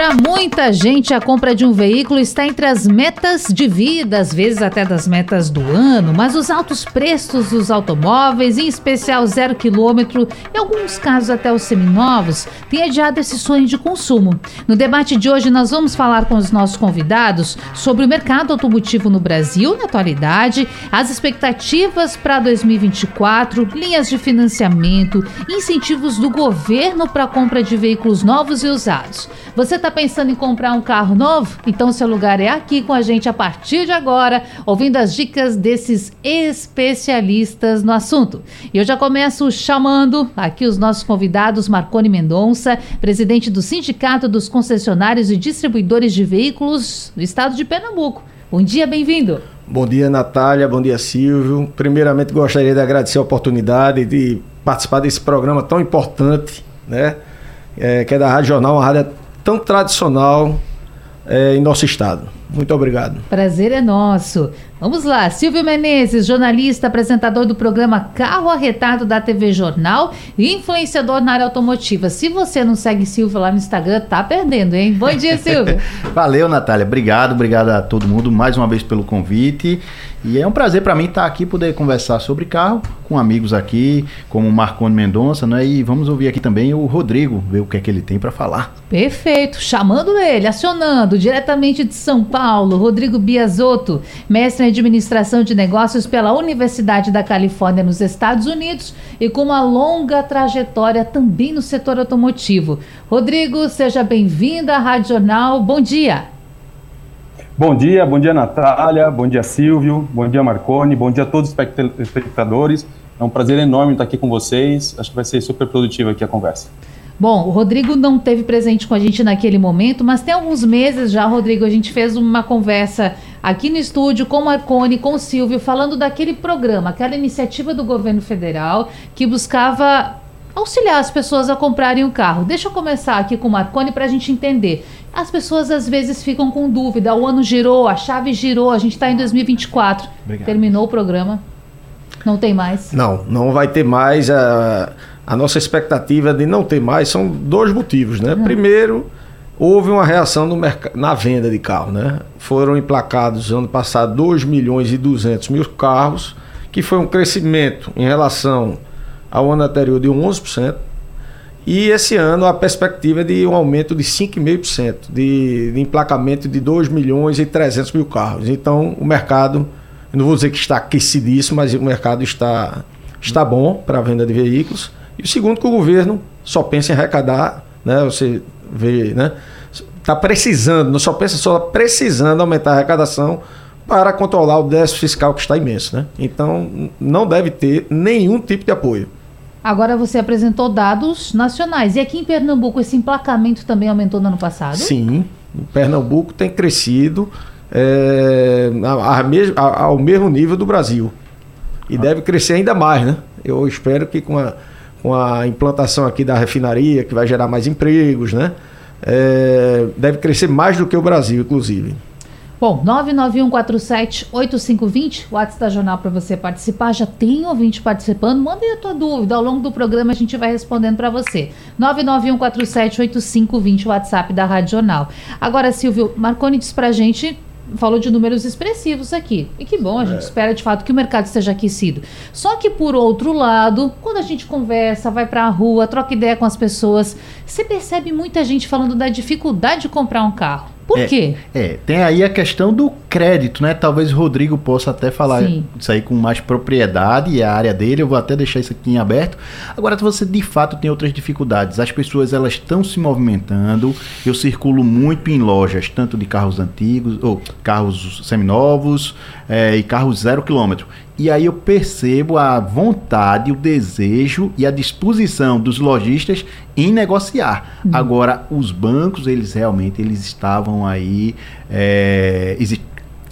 para muita gente, a compra de um veículo está entre as metas de vida, às vezes até das metas do ano, mas os altos preços dos automóveis, em especial zero quilômetro, em alguns casos até os seminovos, têm adiado esse sonho de consumo. No debate de hoje, nós vamos falar com os nossos convidados sobre o mercado automotivo no Brasil na atualidade, as expectativas para 2024, linhas de financiamento, incentivos do governo para a compra de veículos novos e usados. Você está pensando em comprar um carro novo? Então seu lugar é aqui com a gente a partir de agora, ouvindo as dicas desses especialistas no assunto. E eu já começo chamando aqui os nossos convidados, Marconi Mendonça, presidente do Sindicato dos Concessionários e Distribuidores de Veículos do Estado de Pernambuco. Bom dia, bem-vindo. Bom dia, Natália. Bom dia, Silvio. Primeiramente, gostaria de agradecer a oportunidade de participar desse programa tão importante, né? É, que é da Rádio Jornal, uma rádio tão tradicional é, em nosso estado. Muito obrigado. Prazer é nosso. Vamos lá, Silvio Menezes, jornalista, apresentador do programa Carro Arretado da TV Jornal e influenciador na área automotiva. Se você não segue Silvio lá no Instagram, tá perdendo, hein? Bom dia, Silvio. Valeu, Natália. Obrigado, obrigado a todo mundo mais uma vez pelo convite. E é um prazer para mim estar aqui poder conversar sobre carro com amigos aqui, como o Marconi Mendonça, né? E vamos ouvir aqui também o Rodrigo, ver o que é que ele tem para falar. Perfeito. Chamando ele, acionando diretamente de São Paulo, Rodrigo Biasotto, mestre Administração de Negócios pela Universidade da Califórnia nos Estados Unidos e com uma longa trajetória também no setor automotivo. Rodrigo, seja bem-vindo à Rádio Jornal. Bom dia. Bom dia, bom dia Natália, bom dia Silvio, bom dia Marcone, bom dia a todos os espectadores. É um prazer enorme estar aqui com vocês. Acho que vai ser super produtiva aqui a conversa. Bom, o Rodrigo não teve presente com a gente naquele momento, mas tem alguns meses já, Rodrigo, a gente fez uma conversa aqui no estúdio com o Marconi, com o Silvio, falando daquele programa, aquela iniciativa do governo federal que buscava auxiliar as pessoas a comprarem um carro. Deixa eu começar aqui com o Marconi para a gente entender. As pessoas às vezes ficam com dúvida. O ano girou, a chave girou, a gente está em 2024. Obrigado. Terminou o programa. Não tem mais? Não, não vai ter mais. A... Uh a nossa expectativa de não ter mais são dois motivos, né? Uhum. Primeiro, houve uma reação no na venda de carro, né? Foram emplacados ano passado 2 milhões e 200 mil carros, que foi um crescimento em relação ao ano anterior de 11%. E esse ano a perspectiva é de um aumento de 5,5% de, de emplacamento de 2 milhões e 300 mil carros. Então o mercado, não vou dizer que está aquecidíssimo, mas o mercado está, está bom para a venda de veículos. E o segundo, que o governo só pensa em arrecadar, né? Você vê, né? Está precisando, não só pensa, só precisando aumentar a arrecadação para controlar o déficit fiscal que está imenso, né? Então, não deve ter nenhum tipo de apoio. Agora você apresentou dados nacionais. E aqui em Pernambuco esse emplacamento também aumentou no ano passado? Sim, em Pernambuco tem crescido é, a, a, a, ao mesmo nível do Brasil. E ah. deve crescer ainda mais, né? Eu espero que com a com a implantação aqui da refinaria, que vai gerar mais empregos, né? É, deve crescer mais do que o Brasil, inclusive. Bom, 991478520, o WhatsApp da Jornal para você participar. Já tem ouvinte participando. Manda aí a tua dúvida. Ao longo do programa a gente vai respondendo para você. 991478520, o WhatsApp da Rádio Jornal. Agora, Silvio, Marconi disse para gente falou de números expressivos aqui. E que bom, a gente é. espera de fato que o mercado esteja aquecido. Só que por outro lado, quando a gente conversa, vai para a rua, troca ideia com as pessoas, você percebe muita gente falando da dificuldade de comprar um carro. Por é, quê? É, tem aí a questão do crédito, né? Talvez o Rodrigo possa até falar Sim. isso aí com mais propriedade, e é a área dele, eu vou até deixar isso aqui em aberto. Agora, se você de fato tem outras dificuldades, as pessoas elas estão se movimentando, eu circulo muito em lojas, tanto de carros antigos, ou carros seminovos é, e carros zero quilômetro. E aí eu percebo a vontade, o desejo e a disposição dos lojistas em negociar. Uhum. Agora, os bancos, eles realmente eles estavam aí é,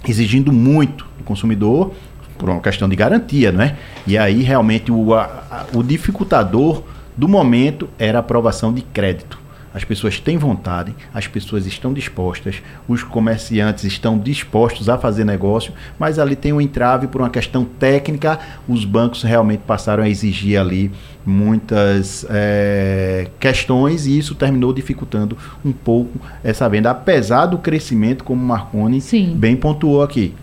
exigindo muito do consumidor por uma questão de garantia, não é? E aí realmente o, a, o dificultador do momento era a aprovação de crédito. As pessoas têm vontade, as pessoas estão dispostas, os comerciantes estão dispostos a fazer negócio, mas ali tem um entrave por uma questão técnica. Os bancos realmente passaram a exigir ali muitas é, questões e isso terminou dificultando um pouco essa venda, apesar do crescimento, como o Marconi Sim. bem pontuou aqui.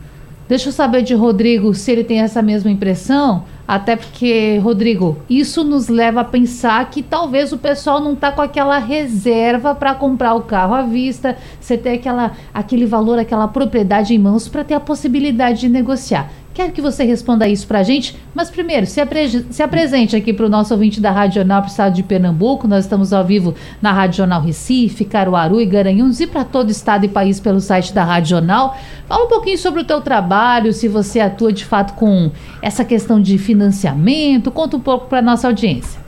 Deixa eu saber de Rodrigo se ele tem essa mesma impressão. Até porque, Rodrigo, isso nos leva a pensar que talvez o pessoal não está com aquela reserva para comprar o carro à vista, você ter aquela, aquele valor, aquela propriedade em mãos para ter a possibilidade de negociar. Quero que você responda isso para a gente, mas primeiro, se, apre se apresente aqui para o nosso ouvinte da Rádio Jornal para o estado de Pernambuco. Nós estamos ao vivo na Rádio Jornal Recife, Caruaru e Garanhuns e para todo o estado e país pelo site da Rádio Jornal. Fala um pouquinho sobre o teu trabalho, se você atua de fato com essa questão de financiamento. Conta um pouco para nossa audiência.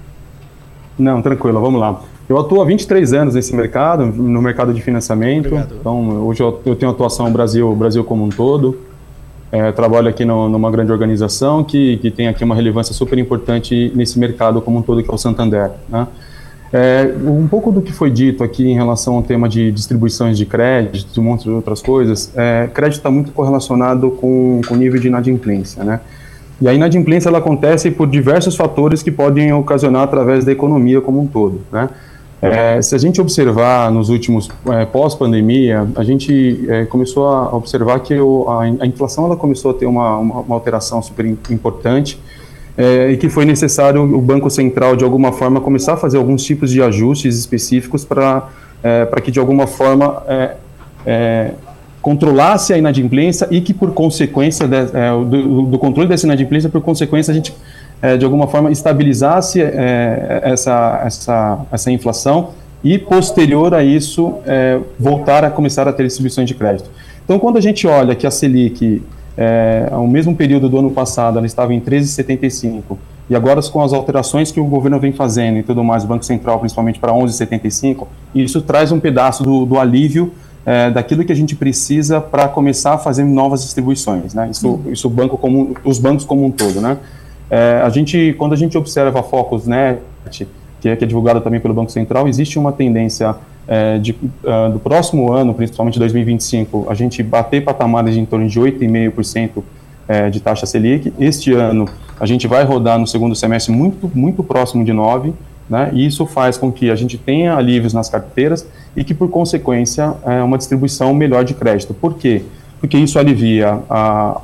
Não, tranquilo, vamos lá. Eu atuo há 23 anos nesse mercado, no mercado de financiamento. Obrigado. Então, hoje eu, eu tenho atuação no Brasil, Brasil como um todo. É, trabalho aqui no, numa grande organização que, que tem aqui uma relevância super importante nesse mercado como um todo, que é o Santander. Né? É, um pouco do que foi dito aqui em relação ao tema de distribuições de crédito e um monte de outras coisas, é, crédito está muito correlacionado com o nível de inadimplência, né? E a inadimplência ela acontece por diversos fatores que podem ocasionar através da economia como um todo, né? É, se a gente observar nos últimos é, pós-pandemia, a gente é, começou a observar que o, a, a, inflação ela começou a ter uma, uma, uma alteração super importante é, e que foi necessário o Banco Central de alguma forma começar a fazer alguns tipos de ajustes específicos para é, para que de alguma forma é, controlasse a inadimplência e que por consequência de, do, do controle dessa inadimplência, por consequência a gente é, de alguma forma, estabilizasse é, essa, essa, essa inflação e, posterior a isso, é, voltar a começar a ter distribuições de crédito. Então, quando a gente olha que a Selic, é, ao mesmo período do ano passado, ela estava em 13,75, e agora com as alterações que o governo vem fazendo e tudo mais, o Banco Central principalmente para 11,75, isso traz um pedaço do, do alívio é, daquilo que a gente precisa para começar a fazer novas distribuições, né? Isso, uhum. isso banco como, os bancos como um todo, né? É, a gente, quando a gente observa a Focusnet, que é, que é divulgada também pelo Banco Central, existe uma tendência é, de, uh, do próximo ano, principalmente 2025, a gente bater patamares de em torno de 8,5% é, de taxa Selic. Este ano, a gente vai rodar no segundo semestre muito, muito próximo de 9%, né, e isso faz com que a gente tenha alívios nas carteiras e que, por consequência, é uma distribuição melhor de crédito. Por quê? Porque isso alivia a,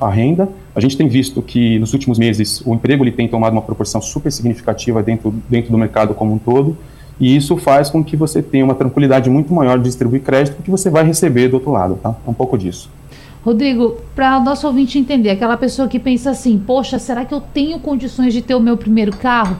a renda, a gente tem visto que nos últimos meses o emprego ele tem tomado uma proporção super significativa dentro, dentro do mercado como um todo, e isso faz com que você tenha uma tranquilidade muito maior de distribuir crédito que você vai receber do outro lado, tá? É um pouco disso. Rodrigo, para o nosso ouvinte entender, aquela pessoa que pensa assim, poxa, será que eu tenho condições de ter o meu primeiro carro?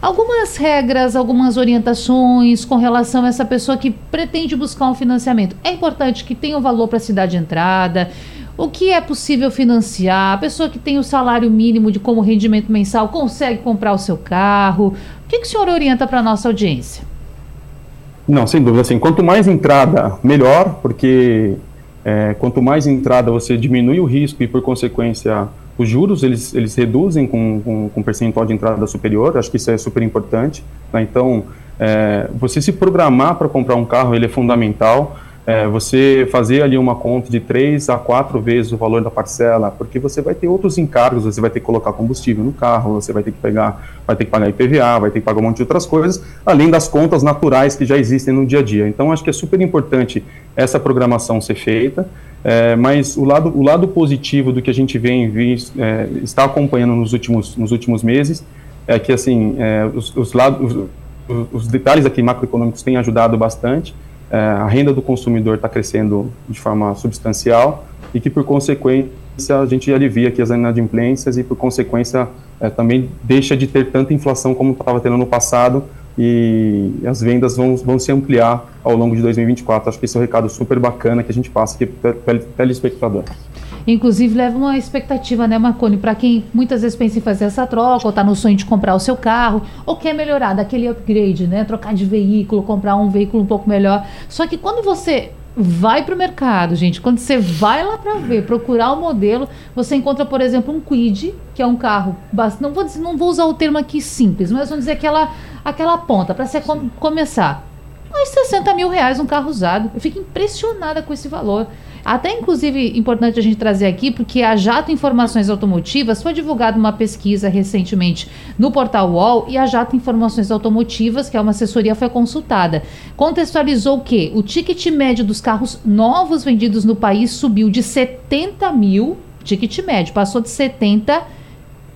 Algumas regras, algumas orientações com relação a essa pessoa que pretende buscar um financiamento. É importante que tenha um valor para a cidade de entrada, o que é possível financiar? A pessoa que tem o salário mínimo de como rendimento mensal consegue comprar o seu carro? O que, que o senhor orienta para a nossa audiência? Não, sem dúvida. Assim, quanto mais entrada, melhor, porque é, quanto mais entrada você diminui o risco e, por consequência, os juros eles, eles reduzem com, com, com percentual de entrada superior. Acho que isso é super importante. Né? Então, é, você se programar para comprar um carro ele é fundamental é, você fazer ali uma conta de três a quatro vezes o valor da parcela, porque você vai ter outros encargos, você vai ter que colocar combustível no carro, você vai ter que pegar, vai ter que pagar IPVA, vai ter que pagar um monte de outras coisas, além das contas naturais que já existem no dia a dia. Então, acho que é super importante essa programação ser feita, é, mas o lado, o lado positivo do que a gente vem visto, é, está acompanhando nos últimos, nos últimos meses é que assim é, os, os, lados, os, os detalhes aqui macroeconômicos têm ajudado bastante a renda do consumidor está crescendo de forma substancial e que, por consequência, a gente alivia aqui as inadimplências e, por consequência, é, também deixa de ter tanta inflação como estava tendo no passado e as vendas vão, vão se ampliar ao longo de 2024. Acho que esse é um recado super bacana que a gente passa aqui para o telespectador. Inclusive, leva uma expectativa, né, Marconi, para quem muitas vezes pensa em fazer essa troca, ou está no sonho de comprar o seu carro, ou quer melhorar, daquele upgrade, né? Trocar de veículo, comprar um veículo um pouco melhor. Só que quando você vai para o mercado, gente. Quando você vai lá para ver, procurar o modelo, você encontra, por exemplo, um Quid, que é um carro, não vou dizer, não vou usar o termo aqui simples, mas vamos dizer aquela aquela ponta para você com, começar. Mais 60 mil reais um carro usado. Eu fico impressionada com esse valor. Até, inclusive, importante a gente trazer aqui, porque a Jato Informações Automotivas foi divulgada uma pesquisa recentemente no portal UOL e a Jato Informações Automotivas, que é uma assessoria, foi consultada. Contextualizou que o ticket médio dos carros novos vendidos no país subiu de 70 mil, ticket médio, passou de 70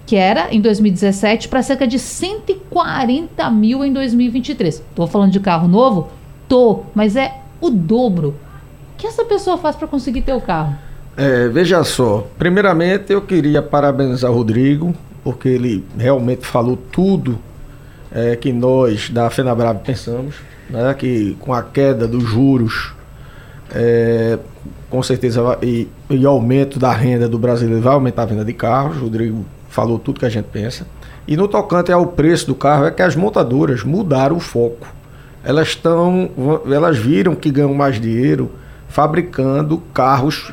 que era em 2017 para cerca de 140 mil em 2023. Estou falando de carro novo? Tô, mas é o dobro que essa pessoa faz para conseguir ter o carro? É, veja só, primeiramente eu queria parabenizar o Rodrigo, porque ele realmente falou tudo é, que nós da FenaBrave pensamos, né, que com a queda dos juros, é, com certeza, e, e aumento da renda do brasileiro vai aumentar a venda de carros, o Rodrigo falou tudo que a gente pensa. E no tocante ao preço do carro, é que as montadoras mudaram o foco. Elas estão, elas viram que ganham mais dinheiro fabricando carros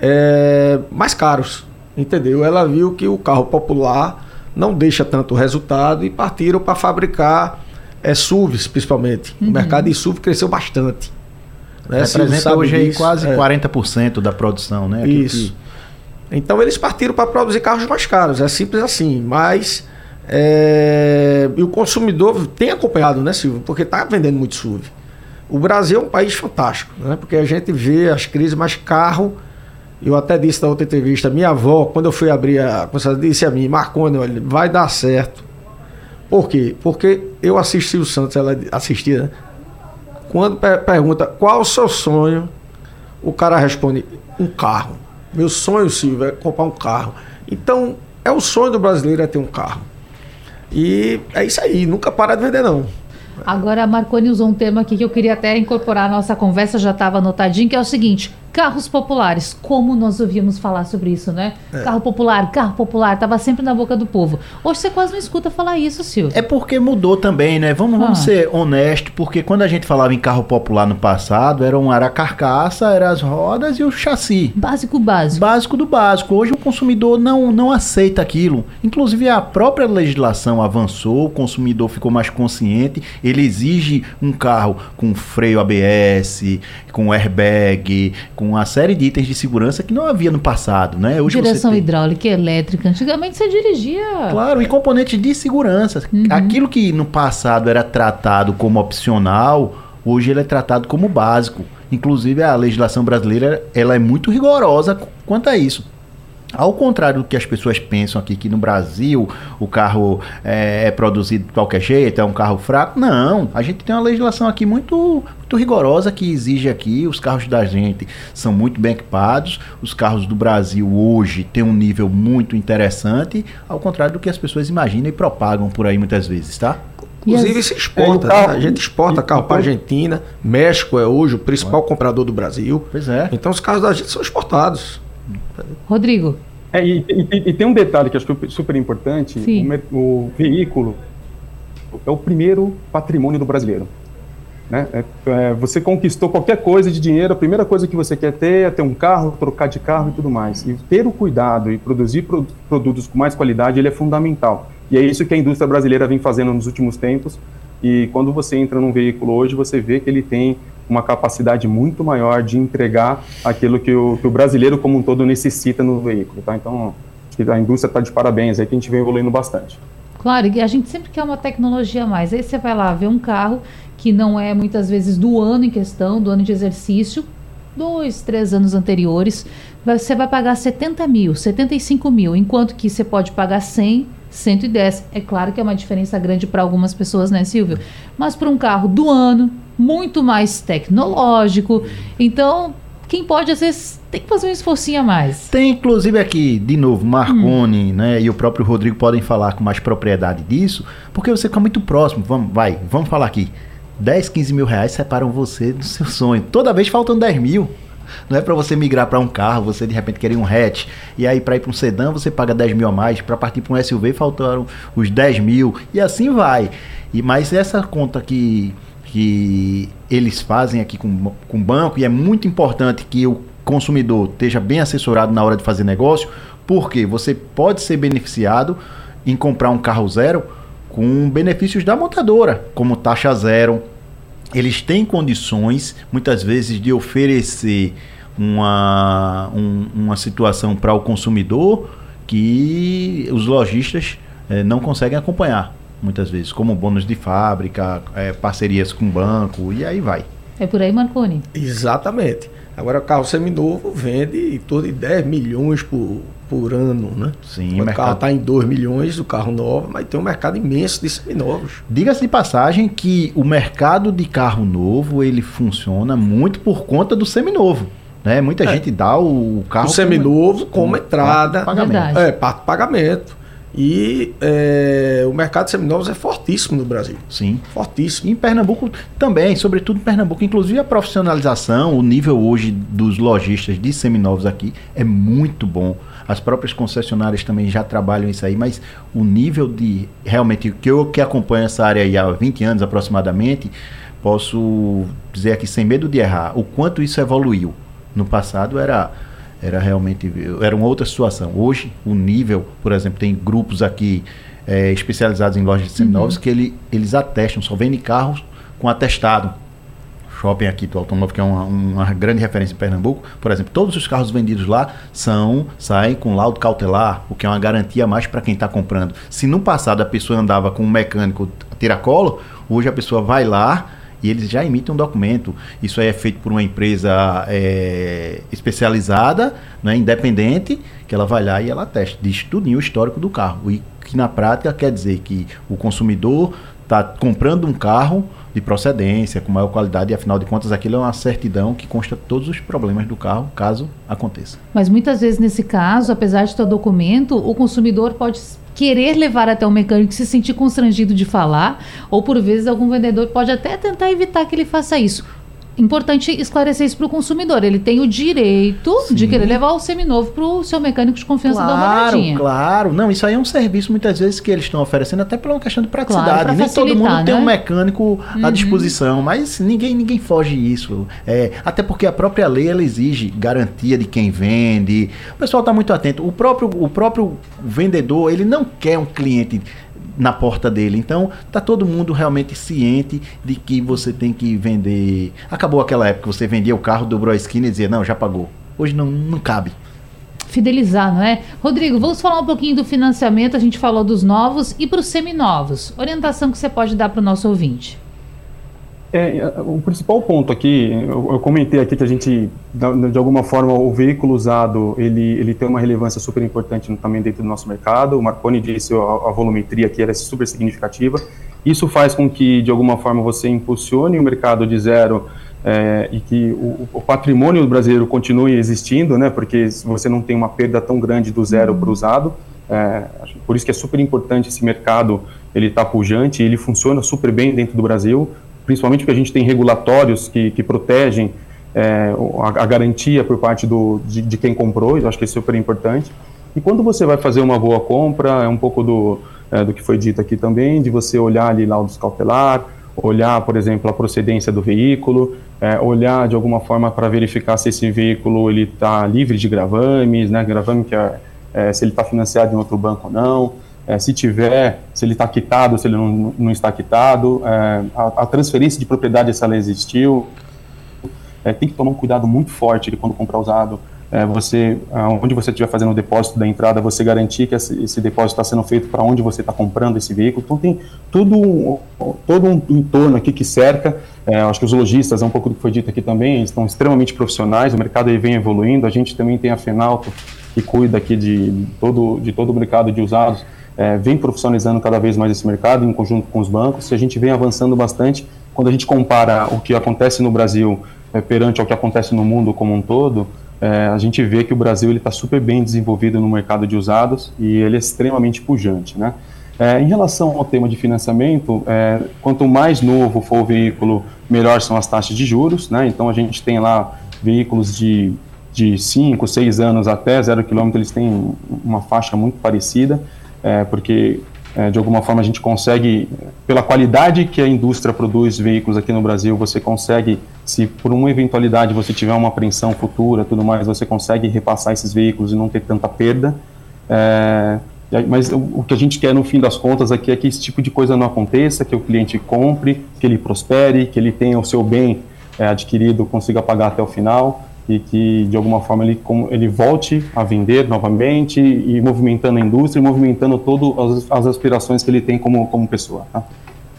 é, mais caros, entendeu? Ela viu que o carro popular não deixa tanto resultado e partiram para fabricar é, SUVs, principalmente. Uhum. O mercado de SUV cresceu bastante. Né? Representa hoje aí quase é. 40% da produção, né? Isso. Que... Então eles partiram para produzir carros mais caros, é simples assim, mas é... e o consumidor tem acompanhado, né, Silvio? Porque está vendendo muito SUV. O Brasil é um país fantástico, né? porque a gente vê as crises, mas carro. Eu até disse na outra entrevista, minha avó, quando eu fui abrir a concessionária, disse a mim, Marconi, olha, vai dar certo. Por quê? Porque eu assisti o Santos, ela assistia, né? Quando per pergunta qual o seu sonho, o cara responde, um carro. Meu sonho, Silvio, é comprar um carro. Então, é o sonho do brasileiro é ter um carro. E é isso aí, nunca para de vender não. Agora, a Marconi usou um tema aqui que eu queria até incorporar à nossa conversa, já estava anotadinho, que é o seguinte: carros populares. Como nós ouvíamos falar sobre isso, né? É. Carro popular, carro popular, estava sempre na boca do povo. Hoje você quase não escuta falar isso, Silvio. É porque mudou também, né? Vamos, vamos ah. ser honestos, porque quando a gente falava em carro popular no passado, era, um, era a carcaça, eram as rodas e o chassi. Básico, básico. Básico do básico. Hoje o consumidor não, não aceita aquilo. Inclusive a própria legislação avançou, o consumidor ficou mais consciente, ele exige um carro com freio ABS, com airbag, com com uma série de itens de segurança que não havia no passado, né? Hoje Direção tem... hidráulica, elétrica. Antigamente você dirigia. Claro, e componentes de segurança. Uhum. Aquilo que no passado era tratado como opcional, hoje ele é tratado como básico. Inclusive a legislação brasileira ela é muito rigorosa quanto a isso. Ao contrário do que as pessoas pensam aqui, que no Brasil o carro é, é, produzido de qualquer jeito, é um carro fraco. Não, a gente tem uma legislação aqui muito, muito rigorosa que exige aqui. Os carros da gente são muito bem equipados. Os carros do Brasil hoje têm um nível muito interessante, ao contrário do que as pessoas imaginam e propagam por aí muitas vezes, tá? Inclusive se exporta, é, né? a gente exporta carro para Argentina, México é hoje o principal comprador do Brasil. Pois é. Então os carros da gente são exportados. Rodrigo. É, e, e, e, tem um detalhe que acho é super importante: o, o, veículo é o primeiro patrimônio do brasileiro. Né? É, é, você conquistou qualquer coisa de dinheiro, a primeira coisa que você quer ter é ter um carro, trocar de carro e tudo mais. E ter o cuidado e produzir pro, produtos com mais qualidade ele é fundamental. E é isso que a indústria brasileira vem fazendo nos últimos tempos. E quando você entra num veículo hoje, você vê que ele tem uma capacidade muito maior de entregar aquilo que o, que o brasileiro como um todo necessita no veículo. Tá? Então, a indústria está de parabéns, aí que a gente vem evoluindo bastante. Claro, e a gente sempre quer uma tecnologia a mais. Aí você vai lá ver um carro que não é muitas vezes do ano em questão, do ano de exercício, dois, três anos anteriores, você vai pagar 70 mil, 75 mil, enquanto que você pode pagar 100, 110. É claro que é uma diferença grande para algumas pessoas, né, Silvio? Mas para um carro do ano, muito mais tecnológico. Então, quem pode, às vezes, tem que fazer um esforcinho a mais. Tem, inclusive, aqui, de novo, Marconi, hum. né? E o próprio Rodrigo podem falar com mais propriedade disso, porque você fica muito próximo. Vamos, vai, vamos falar aqui. 10, 15 mil reais separam você do seu sonho. Toda vez faltam 10 mil. Não é para você migrar para um carro, você de repente querer um hatch, e aí para ir para um sedã você paga 10 mil a mais, para partir para um SUV faltaram os 10 mil, e assim vai. E Mas essa conta que que eles fazem aqui com, o banco, e é muito importante que o consumidor esteja bem assessorado na hora de fazer negócio, porque você pode ser beneficiado em comprar um carro zero com benefícios da montadora, como taxa zero. Eles têm condições, muitas vezes, de oferecer uma, um, uma situação para o consumidor que os lojistas eh, não conseguem acompanhar, muitas vezes, como bônus de fábrica, eh, parcerias com banco e aí vai. É por aí, Marconi? Exatamente. Agora, o carro seminovo vende em torno de 10 milhões por, por ano, né? Sim, o mercado... carro está em 2 milhões, o carro novo, mas tem um mercado imenso de seminovos. Diga-se de passagem que o mercado de carro novo, ele funciona muito por conta do seminovo. Né? Muita é. gente dá o carro... O seminovo como, como entrada. Pagamento. É, parte pagamento. E é, o mercado de seminovos é fortíssimo no Brasil. Sim. Fortíssimo. E em Pernambuco também, sobretudo em Pernambuco. Inclusive a profissionalização, o nível hoje dos lojistas de seminovos aqui é muito bom. As próprias concessionárias também já trabalham isso aí, mas o nível de realmente que eu que acompanho essa área aí há 20 anos aproximadamente, posso dizer aqui sem medo de errar, o quanto isso evoluiu. No passado era era realmente era uma outra situação. Hoje, o nível, por exemplo, tem grupos aqui é, especializados em lojas de seminovos uhum. que ele, eles atestam, só vendem carros com atestado. Shopping aqui do automóvel, que é uma, uma, grande referência em Pernambuco, por exemplo, todos os carros vendidos lá são saem com laudo cautelar, o que é uma garantia a mais para quem está comprando. Se no passado a pessoa andava com um mecânico tiracolo, hoje a pessoa vai lá e eles já emitem um documento. Isso é feito por uma empresa é, especializada, né, independente, que ela vai lá e ela testa, diz tudo o histórico do carro. E que na prática quer dizer que o consumidor está comprando um carro de procedência, com maior qualidade, e afinal de contas aquilo é uma certidão que consta todos os problemas do carro, caso aconteça. Mas muitas vezes nesse caso, apesar de o documento, o consumidor pode querer levar até o mecânico se sentir constrangido de falar, ou por vezes algum vendedor pode até tentar evitar que ele faça isso. Importante esclarecer isso para o consumidor. Ele tem o direito Sim. de querer levar o seminovo para o seu mecânico de confiança claro, dar uma olhadinha. Claro, não, isso aí é um serviço muitas vezes que eles estão oferecendo até por uma questão de praticidade. Claro, Nem todo mundo né? tem um mecânico uhum. à disposição, mas ninguém ninguém foge isso. É, até porque a própria lei ela exige garantia de quem vende. O pessoal está muito atento. O próprio, o próprio vendedor ele não quer um cliente na porta dele. Então, tá todo mundo realmente ciente de que você tem que vender. Acabou aquela época que você vendia o carro, dobrou a esquina e dizia, não, já pagou. Hoje não, não cabe. Fidelizar, não é? Rodrigo, vamos falar um pouquinho do financiamento. A gente falou dos novos e para os seminovos. Orientação que você pode dar para o nosso ouvinte. É, é, o principal ponto aqui, eu, eu, comentei aqui que a gente, de alguma forma, o veículo usado, ele, ele tem uma relevância super importante também dentro do nosso mercado. O Marconi disse a, a volumetria aqui era super significativa. Isso faz com que, de alguma forma, você impulsione o mercado de zero é, e que o, o, patrimônio brasileiro continue existindo, né? Porque você não tem uma perda tão grande do zero para o usado. É, por isso que é super importante esse mercado, ele está pujante, ele funciona super bem dentro do Brasil principalmente porque a gente tem regulatórios que, que protegem é, a, a, garantia por parte do, de, de, quem comprou, eu acho que é super importante. E quando você vai fazer uma boa compra, é um pouco do, é, do que foi dito aqui também, de você olhar ali laudos cautelar, olhar, por exemplo, a procedência do veículo, é, olhar de alguma forma para verificar se esse veículo ele está livre de gravames, né, gravame que é, é se ele está financiado em outro banco ou não, é, se tiver, se ele está quitado, se ele não, não está quitado, é, a, a, transferência de propriedade, se ela existiu, é, tem que tomar um cuidado muito forte de quando comprar usado, é, você, onde você estiver fazendo o depósito da entrada, você garantir que esse, esse depósito está sendo feito para onde você está comprando esse veículo, então tem tudo, todo um entorno aqui que cerca, é, acho que os lojistas, é um pouco do que foi dito aqui também, estão extremamente profissionais, o mercado aí vem evoluindo, a gente também tem a Fenalto, que cuida aqui de todo, de todo o mercado de usados, é, vem profissionalizando cada vez mais esse mercado em conjunto com os bancos e a gente vem avançando bastante. Quando a gente compara o que acontece no Brasil é, perante ao que acontece no mundo como um todo, é, a gente vê que o Brasil está super bem desenvolvido no mercado de usados e ele é extremamente pujante. Né? É, em relação ao tema de financiamento, é, quanto mais novo for o veículo, melhor são as taxas de juros. Né? Então a gente tem lá veículos de de 5, 6 anos até 0 km, eles têm uma faixa muito parecida é, porque é, de alguma forma a gente consegue, pela qualidade que a indústria produz veículos aqui no Brasil, você consegue, se por uma eventualidade você tiver uma apreensão futura, tudo mais, você consegue repassar esses veículos e não ter tanta perda. É, Mas o que a gente quer no fim das contas aqui é que esse tipo de coisa não aconteça, que o cliente compre, que ele prospere, que ele tenha o seu bem é, adquirido, consiga pagar até o final e que de alguma forma ele, ele volte a vender novamente e movimentando a indústria, movimentando todas as, as aspirações que ele tem como, como pessoa. Tá?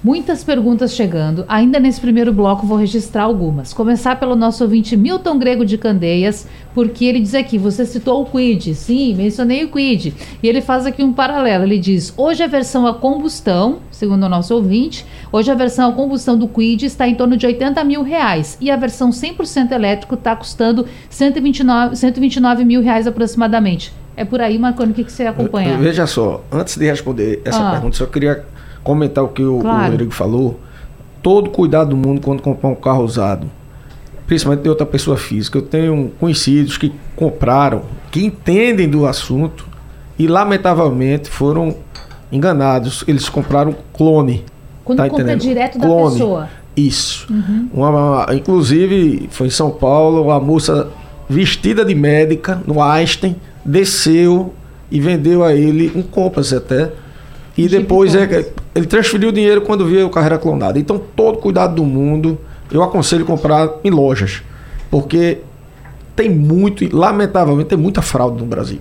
Muitas perguntas chegando. Ainda nesse primeiro bloco vou registrar algumas. Começar pelo nosso ouvinte Milton Grego de Candeias, porque ele diz aqui, você citou o Quid. Sim, mencionei o Quid. E ele faz aqui um paralelo. Ele diz, hoje a versão a combustão, segundo o nosso ouvinte, hoje a versão a combustão do Quid está em torno de 80 mil reais. E a versão 100% elétrico está custando 129, 129 mil reais aproximadamente. É por aí, Marconi, o que, que você acompanha? Veja só, antes de responder essa ah. pergunta, só queria comentar o que o, claro. o Rodrigo falou. Todo cuidado do mundo quando comprar um carro usado, principalmente de outra pessoa física. Eu tenho conhecidos que compraram, que entendem do assunto e lamentavelmente foram enganados. Eles compraram clone. Quando tá compra direto clone. da pessoa. Isso. Uhum. Uma, inclusive, foi em São Paulo, uma moça vestida de médica no Einstein desceu e vendeu a ele um Compass até e depois é, ele transferiu o dinheiro quando viu o carro era clonado. Então, todo cuidado do mundo, eu aconselho comprar em lojas. Porque tem muito, lamentavelmente, tem muita fraude no Brasil.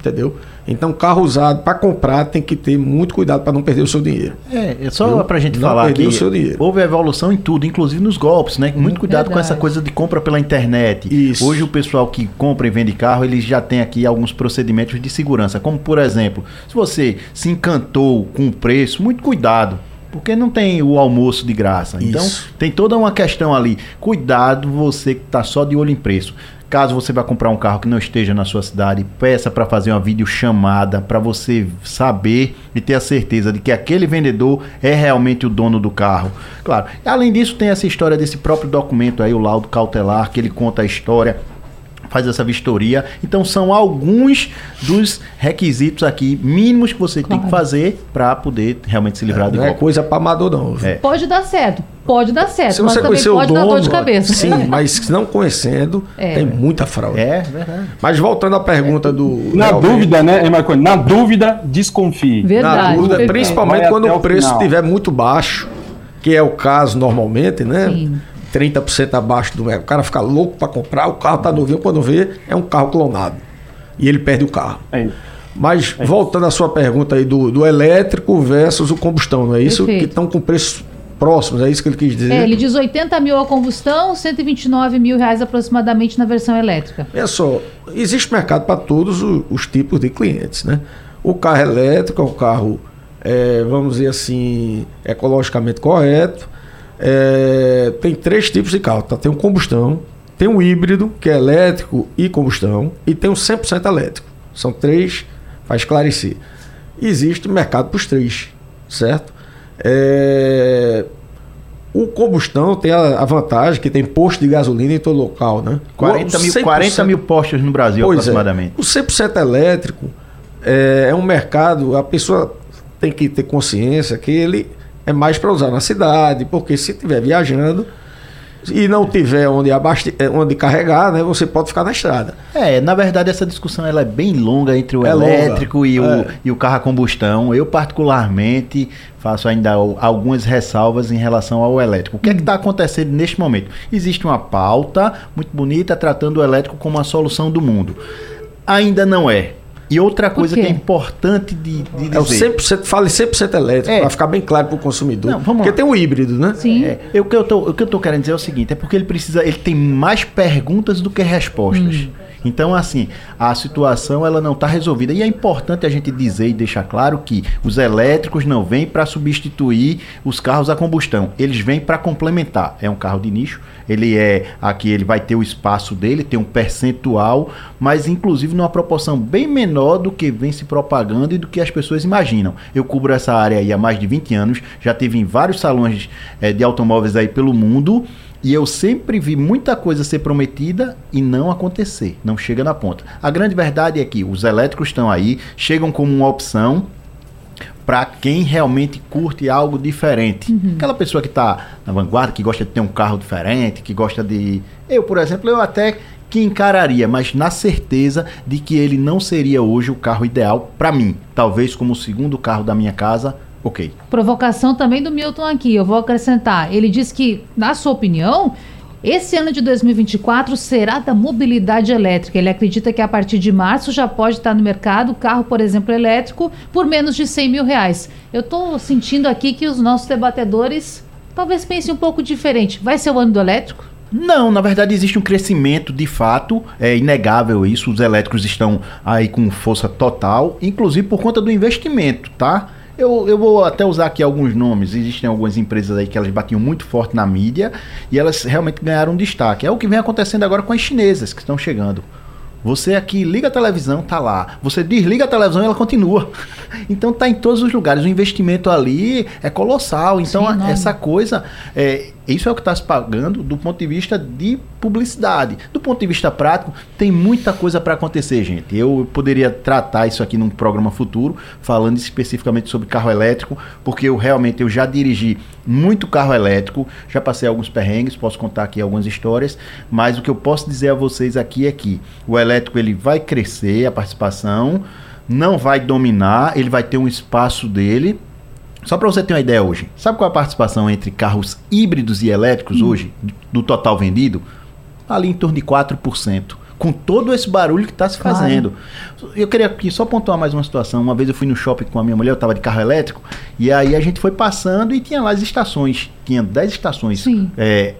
Entendeu? Então, carro usado para comprar tem que ter muito cuidado para não perder o seu dinheiro. É, é só para a gente não falar aqui, o seu dinheiro. houve evolução em tudo, inclusive nos golpes, né? Muito cuidado Verdade. com essa coisa de compra pela internet. Isso. Hoje o pessoal que compra e vende carro, eles já tem aqui alguns procedimentos de segurança, como por exemplo, se você se encantou com o preço, muito cuidado porque não tem o almoço de graça. Então, Isso. Então, tem toda uma questão ali. Cuidado você que está só de olho em preço. Caso você vá comprar um carro que não esteja na sua cidade, peça para fazer uma videochamada para você saber e ter a certeza de que aquele vendedor é realmente o dono do carro. Claro. Além disso, tem essa história desse próprio documento aí, o laudo cautelar, que ele conta a história faz essa vistoria. Então são alguns dos requisitos aqui mínimos que você claro. tem que fazer para poder realmente se livrar é, de Não golpe. é coisa para amador não. É. Pode dar certo, pode dar certo, se mas você também pode dono, dar dor de cabeça. Sim, mas não conhecendo, é. tem muita fraude. É, verdade. Mas voltando à pergunta do... Na dúvida, né, Marconi? Na dúvida, desconfie. Verdade. Na dúvida, principalmente quando o preço estiver muito baixo, que é o caso normalmente, né? Sim 30% abaixo do mercado. O cara fica louco para comprar, o carro tá novinho, quando vê, é um carro clonado. E ele perde o carro. É Mas é voltando à sua pergunta aí do, do elétrico versus o combustão, não é isso? Perfeito. Que estão com preços próximos, é isso que ele quis dizer? É, ele diz 80 mil a combustão, 129 mil reais aproximadamente na versão elétrica. É só, existe mercado para todos os, os, tipos de clientes, né? O carro elétrico é um carro, é, vamos dizer assim, ecologicamente correto, é, tem três tipos de carro. Tá? Tem um combustão, tem um híbrido, que é elétrico e combustão, e tem um 100% elétrico. São três, para esclarecer. Existe mercado para os três, certo? É, o combustão tem a, vantagem que tem posto de gasolina em todo local, né? 40 mil, 40 mil postos no Brasil, pois é. aproximadamente. É. O 100% elétrico é, é um mercado, a pessoa tem que ter consciência que ele é mais para usar na cidade, porque se estiver viajando e não tiver onde, abaste é, onde carregar, né, você pode ficar na estrada. É, na verdade essa discussão ela é bem longa entre o é elétrico e, o, é. e o carro a combustão. Eu particularmente faço ainda algumas ressalvas em relação ao elétrico. O que é que está acontecendo neste momento? Existe uma pauta muito bonita tratando o elétrico como a solução do mundo. Ainda não é. E outra coisa que é importante de, de dizer... É o 100%, fale 100% elétrico, é. para ficar bem claro para o consumidor. Não, porque lá. tem o híbrido, né? Sim. É, o, que eu o que eu tô querendo dizer é o seguinte, é porque ele precisa, ele tem mais perguntas do que respostas. Hum. Então, assim, a situação ela não está resolvida. E é importante a gente dizer e deixar claro que os elétricos não vêm para substituir os carros a combustão. Eles vêm para complementar. É um carro de nicho. Ele é aqui, ele vai ter o espaço dele, tem um percentual, mas inclusive numa proporção bem menor do que vem se propagando e do que as pessoas imaginam. Eu cubro essa área aí há mais de 20 anos, já tive em vários salões é, de automóveis aí pelo mundo e eu sempre vi muita coisa ser prometida e não acontecer, não chega na ponta. A grande verdade é que os elétricos estão aí, chegam como uma opção para quem realmente curte algo diferente. Uhum. Aquela pessoa que está na vanguarda, que gosta de ter um carro diferente, que gosta de. Eu, por exemplo, eu até que encararia, mas na certeza de que ele não seria hoje o carro ideal para mim. Talvez como o segundo carro da minha casa, ok. Provocação também do Milton aqui, eu vou acrescentar. Ele diz que, na sua opinião, esse ano de 2024 será da mobilidade elétrica. Ele acredita que a partir de março já pode estar no mercado carro, por exemplo, elétrico, por menos de 100 mil reais. Eu estou sentindo aqui que os nossos debatedores talvez pensem um pouco diferente. Vai ser o ano do elétrico? Não, na verdade existe um crescimento de fato, é inegável isso. Os elétricos estão aí com força total, inclusive por conta do investimento, tá? Eu, eu vou até usar aqui alguns nomes. Existem algumas empresas aí que elas batiam muito forte na mídia e elas realmente ganharam destaque. É o que vem acontecendo agora com as chinesas que estão chegando. Você aqui liga a televisão, tá lá. Você desliga a televisão e ela continua. Então tá em todos os lugares. O investimento ali é colossal. Então Sim, essa coisa é, isso é o que está se pagando do ponto de vista de publicidade. Do ponto de vista prático, tem muita coisa para acontecer, gente. Eu poderia tratar isso aqui num programa futuro, falando especificamente sobre carro elétrico, porque eu realmente eu já dirigi muito carro elétrico, já passei alguns perrengues, posso contar aqui algumas histórias, mas o que eu posso dizer a vocês aqui é que o elétrico ele vai crescer, a participação não vai dominar, ele vai ter um espaço dele, só para você ter uma ideia hoje, sabe qual é a participação entre carros híbridos e elétricos hum. hoje, do total vendido? Ali em torno de 4%. Com todo esse barulho que está se claro. fazendo. Eu queria aqui só pontuar mais uma situação. Uma vez eu fui no shopping com a minha mulher, eu estava de carro elétrico, e aí a gente foi passando e tinha lá as estações. Tinha 10 estações é,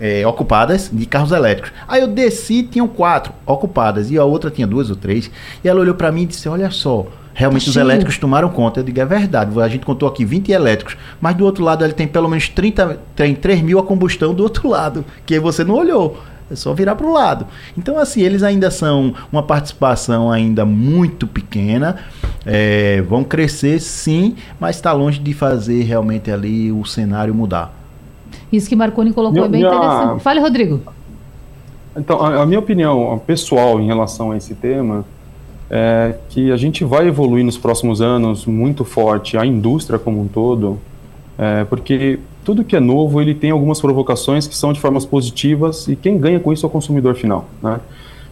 é, ocupadas de carros elétricos. Aí eu desci, tinham quatro ocupadas, e a outra tinha duas ou três. E ela olhou para mim e disse: Olha só, Realmente Sim. os elétricos tomaram conta. Eu digo, é verdade. A gente contou aqui 20 elétricos, mas do outro lado ele tem pelo menos 30, tem 3 mil a combustão do outro lado, que você não olhou. É só virar para o lado. Então, assim, eles ainda são uma participação ainda muito pequena. É, vão crescer sim, mas está longe de fazer realmente ali o cenário mudar. Isso que Marconi colocou é bem minha... interessante. Fale, Rodrigo. Então, a, a minha opinião pessoal em relação a esse tema é que a gente vai evoluir nos próximos anos muito forte, a indústria como um todo, é, porque tudo que é novo ele tem algumas provocações que são de formas positivas e quem ganha com isso é o consumidor final, né?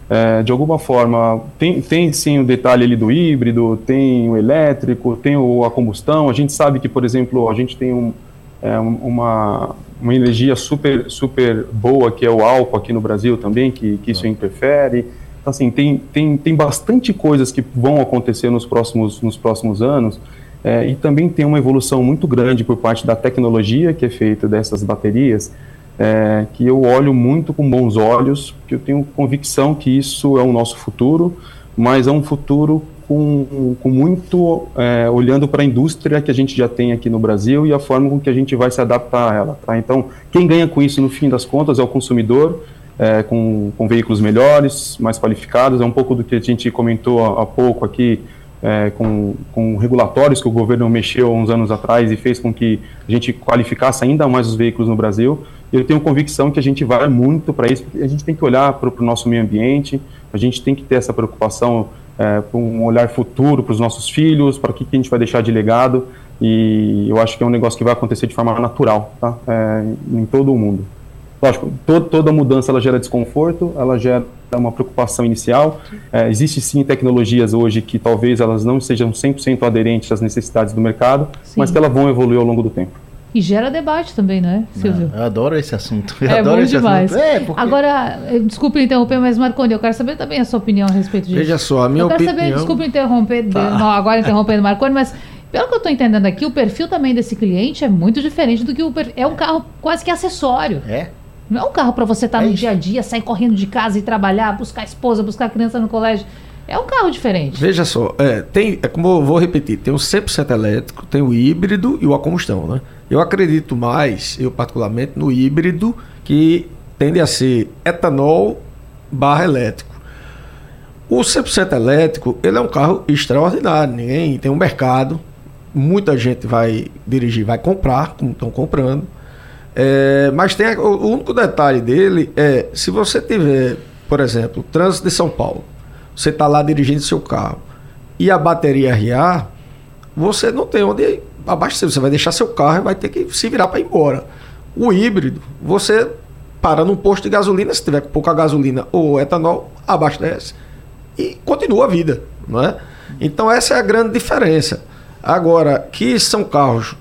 É, de alguma forma, tem, tem sim o detalhe ali do híbrido, tem o elétrico, tem o, a combustão. A gente sabe que, por exemplo, a gente tem um, é, uma, uma energia super, super boa, que é o álcool aqui no Brasil também, que, que isso interfere. Então, assim, tem, tem, tem bastante coisas que vão acontecer nos próximos, nos próximos anos é, e também tem uma evolução muito grande por parte da tecnologia que é feita dessas baterias, é, que eu olho muito com bons olhos, que eu tenho convicção que isso é o nosso futuro, mas é um futuro com, com muito é, olhando para a indústria que a gente já tem aqui no Brasil e a forma com que a gente vai se adaptar a ela. Tá? Então, quem ganha com isso no fim das contas é o consumidor, é, com, com, veículos melhores, mais qualificados. É um pouco do que a gente comentou há, há pouco aqui, é, com, com, regulatórios que o governo mexeu uns anos atrás e fez com que a gente qualificasse ainda mais os veículos no Brasil. Eu tenho convicção que a gente vai muito para isso, a gente tem que olhar para o nosso meio ambiente, a gente tem que ter essa preocupação é, com um olhar futuro para os nossos filhos, para o que, que, a gente vai deixar de legado, e eu acho que é um negócio que vai acontecer de forma natural tá? É, em todo o mundo. Lógico, todo, toda mudança ela gera desconforto, ela gera uma preocupação inicial. É, Existem sim tecnologias hoje que talvez elas não sejam 100% aderentes às necessidades do mercado, sim. mas que elas vão evoluir ao longo do tempo. E gera debate também, né, Silvio? eu adoro esse assunto. Eu é adoro bom demais. É, porque... Agora, eh, desculpe interromper, mas Marconi, eu quero saber também a sua opinião a respeito disso. Veja só, a minha opinião... Eu quero saber, desculpe interromper, tá. não, agora interrompendo Marconi, mas pelo que eu estou entendendo aqui, o perfil também desse cliente é muito diferente do que o per... é um carro quase que acessório. É. Não é um carro para você estar tá é no isso. dia a dia, sair correndo de casa e trabalhar, buscar a esposa, buscar a criança no colégio. É um carro diferente. Veja só, é, tem, é como eu vou repetir, tem o 100% elétrico, tem o híbrido e o a combustão, né? Eu acredito mais, eu particularmente, no híbrido que tende a ser etanol barra elétrico. O 100% elétrico, ele é um carro extraordinário, ninguém tem um mercado, muita gente vai dirigir, vai comprar, como estão comprando. É, mas tem o único detalhe dele é se você tiver, por exemplo, trânsito de São Paulo, você está lá dirigindo seu carro e a bateria arriar, você não tem onde abastecer. Você vai deixar seu carro e vai ter que se virar para ir embora. O híbrido, você para num posto de gasolina, se tiver pouca gasolina ou etanol, abastece e continua a vida, não é? Então essa é a grande diferença. Agora, que são carros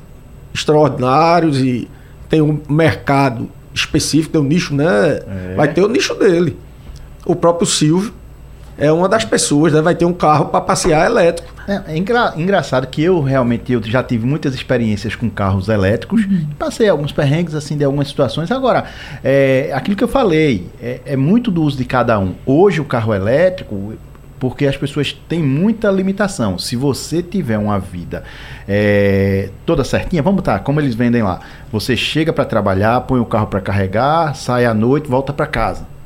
extraordinários e tem um mercado específico, tem um nicho, né? É. Vai ter o nicho dele. O próprio Silvio é uma das pessoas, né? Vai ter um carro para passear elétrico. É, é engra, engraçado que eu realmente eu já tive muitas experiências com carros elétricos, uhum. passei alguns perrengues assim de algumas situações. Agora, é, aquilo que eu falei é, é muito do uso de cada um. Hoje o carro elétrico, porque as pessoas têm muita limitação. Se você tiver uma vida é, toda certinha, vamos botar como eles vendem lá. Você chega para trabalhar, põe o carro para carregar, sai à noite, volta para casa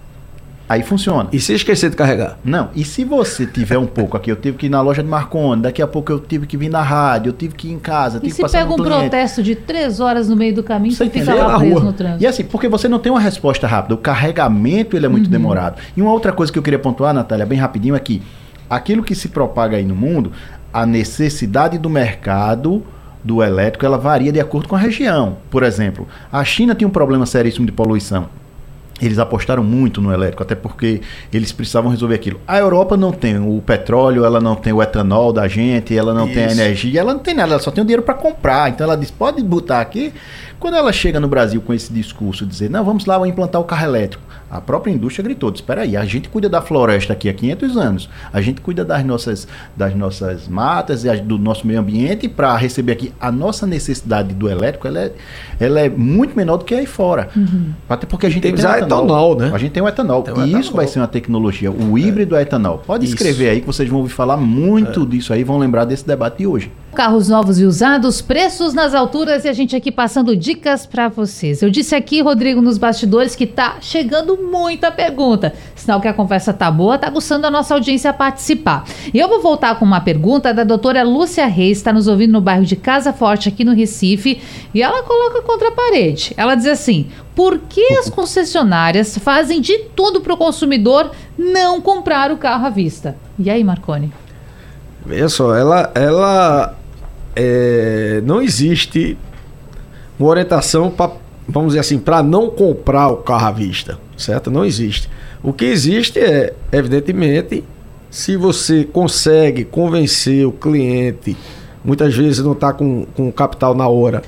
Aí funciona. E se esquecer de carregar? Não. E se você tiver um pouco aqui, eu tive que ir na loja de Marconi, daqui a pouco eu tive que vir na rádio, eu tive que ir em casa, tive e que passar pega um cliente. protesto de três horas no meio do caminho, você fica lá preso rua. no trânsito. E assim, porque você não tem uma resposta rápida, o carregamento ele é muito uhum. demorado. E uma outra coisa que eu queria pontuar, Natália, bem rapidinho, é que aquilo que se propaga aí no mundo, a necessidade do mercado do elétrico, ela varia de acordo com a região. Por exemplo, a China tem um problema seríssimo de poluição eles apostaram muito no elétrico, até porque eles precisavam resolver aquilo. A Europa não tem o petróleo, ela não tem o etanol da gente, ela não Isso. tem a energia, ela não tem nada, ela só tem o dinheiro para comprar. Então ela diz: pode botar aqui. Quando ela chega no Brasil com esse discurso, dizer: não, vamos lá, vamos implantar o carro elétrico. A própria indústria gritou: espera aí, a gente cuida da floresta aqui há 500 anos, a gente cuida das nossas, das nossas matas e do nosso meio ambiente para receber aqui a nossa necessidade do elétrico, ela é, ela é muito menor do que aí fora. Uhum. Até porque a gente tem, tem o etanol, etanol, né? A gente tem o etanol. Tem o e etanol. isso vai ser uma tecnologia, o híbrido é, é etanol. Pode isso. escrever aí que vocês vão ouvir falar muito é. disso aí, vão lembrar desse debate de hoje. Carros novos e usados, preços nas alturas e a gente aqui passando dicas para vocês. Eu disse aqui, Rodrigo, nos bastidores, que tá chegando muita pergunta. Sinal que a conversa tá boa, tá gostando a nossa audiência a participar. E eu vou voltar com uma pergunta da doutora Lúcia Reis, está nos ouvindo no bairro de Casa Forte, aqui no Recife, e ela coloca contra a parede. Ela diz assim: por que as concessionárias fazem de tudo para o consumidor não comprar o carro à vista? E aí, Marconi? Veja só, ela, ela é, não existe uma orientação para, vamos dizer assim, para não comprar o carro à vista, certo? Não existe. O que existe é, evidentemente, se você consegue convencer o cliente, muitas vezes não está com, com capital na hora,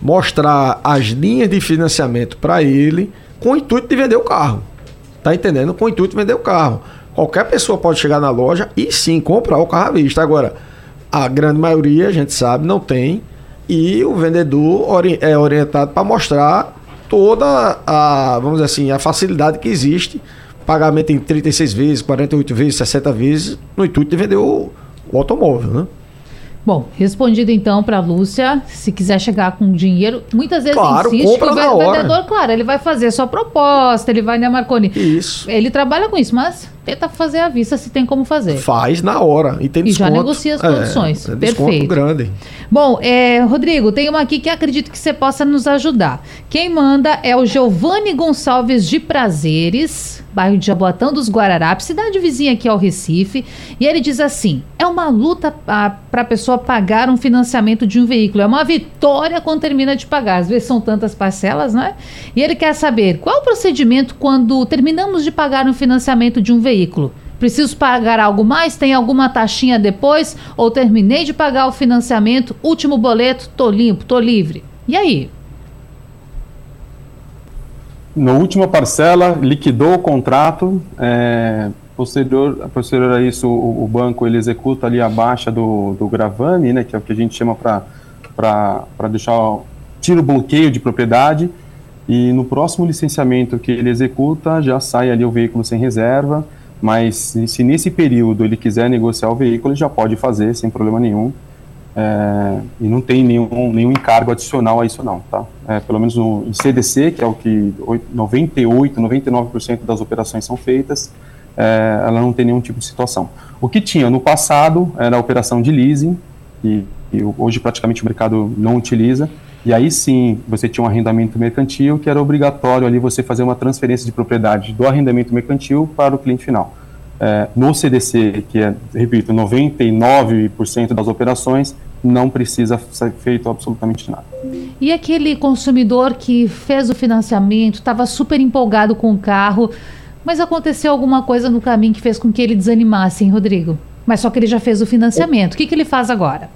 mostrar as linhas de financiamento para ele com o intuito de vender o carro. Tá entendendo? Com o intuito de vender o carro. Qualquer pessoa pode chegar na loja e sim comprar o carro à vista. Agora, a grande maioria, a gente sabe, não tem. E o vendedor é orientado para mostrar toda a, vamos dizer assim, a facilidade que existe. Pagamento em 36 vezes, 48 vezes, 60 vezes, no intuito de vender o, o automóvel, né? Bom, respondido então para Lúcia, se quiser chegar com dinheiro, muitas vezes claro, insiste que o vendedor, claro, ele vai fazer a sua proposta, ele vai, né, Marconi? Isso. Ele trabalha com isso, mas tenta fazer à vista se tem como fazer. Faz na hora e tem desconto. E já negocia as condições. É, é Perfeito. grande. Bom, é, Rodrigo, tem uma aqui que acredito que você possa nos ajudar. Quem manda é o Giovanni Gonçalves de Prazeres, bairro de Jaboatão dos Guararapes, cidade vizinha aqui ao Recife. E ele diz assim: é uma luta para a pessoa pagar um financiamento de um veículo. É uma vitória quando termina de pagar. Às vezes são tantas parcelas, né? E ele quer saber qual é o procedimento quando terminamos de pagar um financiamento de um veículo veículo. Preciso pagar algo mais? Tem alguma taxinha depois? Ou terminei de pagar o financiamento, último boleto, tô limpo, tô livre. E aí? Na última parcela, liquidou o contrato. É, posterior, posterior a isso, o, o, banco ele executa ali a baixa do, do gravame, né, que é o que a gente chama para deixar. tira o bloqueio de propriedade. E no próximo licenciamento que ele executa, já sai ali o veículo sem reserva mas se nesse período ele quiser negociar o veículo, ele já pode fazer sem problema nenhum. É, e não tem nenhum, nenhum encargo adicional a isso não, tá? É, pelo menos no CDC, que é o que 98, 99% das operações são feitas, é, ela não tem nenhum tipo de situação. O que tinha no passado era a operação de leasing, que, que hoje praticamente o mercado não utiliza, e aí sim, você tinha um arrendamento mercantil que era obrigatório ali você fazer uma transferência de propriedade do arrendamento mercantil para o cliente final. É, no CDC, que é, repito, 99% das operações, não precisa ser feito absolutamente nada. E aquele consumidor que fez o financiamento, estava super empolgado com o carro, mas aconteceu alguma coisa no caminho que fez com que ele desanimasse, hein, Rodrigo? Mas só que ele já fez o financiamento. O que, que ele faz agora?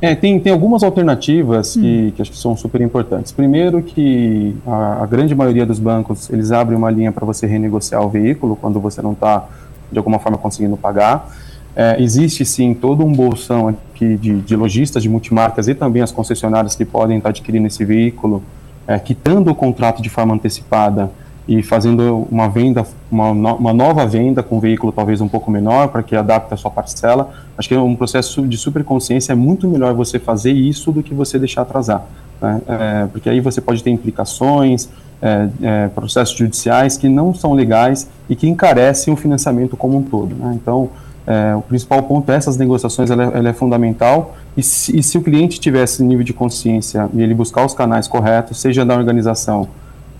É, tem, tem algumas alternativas que, hum. que acho que são super importantes. Primeiro que a, a grande maioria dos bancos, eles abrem uma linha para você renegociar o veículo quando você não está, de alguma forma, conseguindo pagar. É, existe sim todo um bolsão aqui de, de lojistas de multimarcas e também as concessionárias que podem estar adquirindo esse veículo, é, quitando o contrato de forma antecipada e fazendo uma venda, uma, uma nova venda com um veículo talvez um pouco menor para que adapte a sua parcela. Acho que é um processo de superconsciência, é muito melhor você fazer isso do que você deixar atrasar. Né? É, porque aí você pode ter implicações, é, é, processos judiciais que não são legais e que encarecem o financiamento como um todo. Né? Então, é, o principal ponto é essas negociações, ela, é, ela é fundamental e se, e se, o cliente tiver esse nível de consciência e ele buscar os canais corretos, seja da organização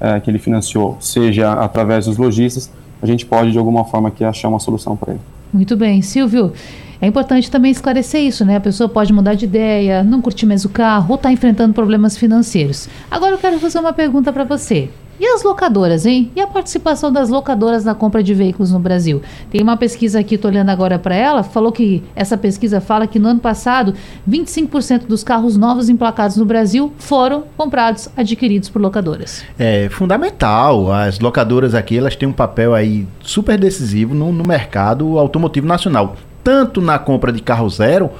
é, que ele financiou, seja através dos lojistas, a gente pode de alguma forma aqui achar uma solução para ele. Muito bem, Silvio. É importante também esclarecer isso, né? A pessoa pode mudar de ideia, não curtir mais o carro ou estar tá enfrentando problemas financeiros. Agora eu quero fazer uma pergunta para você. E as locadoras, hein? E a participação das locadoras na compra de veículos no Brasil? Tem uma pesquisa aqui, estou olhando agora para ela, falou que essa pesquisa fala que no ano passado, 25% dos carros novos emplacados no Brasil foram comprados, adquiridos por locadoras. É fundamental. As locadoras aqui, elas têm um papel aí super decisivo no, no mercado automotivo nacional. Tanto na compra de carro zero,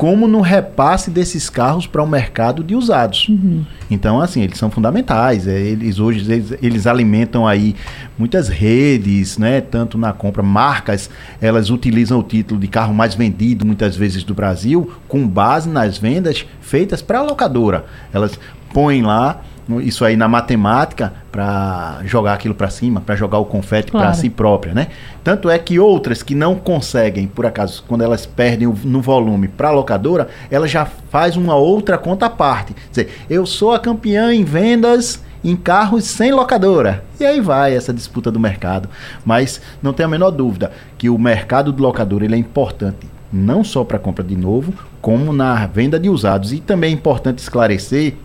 como no repasse desses carros para o mercado de usados. Uhum. Então, assim, eles são fundamentais. É, eles hoje eles, eles, alimentam aí muitas redes, né? Tanto na compra, marcas, elas utilizam o título de carro mais vendido muitas vezes do Brasil, com base nas vendas feitas para a locadora. Elas põem lá isso aí na matemática para jogar aquilo para cima, para jogar o confete claro. para si própria, né? Tanto é que outras que não conseguem, por acaso, quando elas perdem o, no volume para a locadora, ela já faz uma outra conta à parte. Quer dizer, eu sou a campeã em vendas em carros sem locadora. E aí vai essa disputa do mercado. Mas não tem a menor dúvida que o mercado do locador ele é importante não só para compra de novo, como na venda de usados. E também é importante esclarecer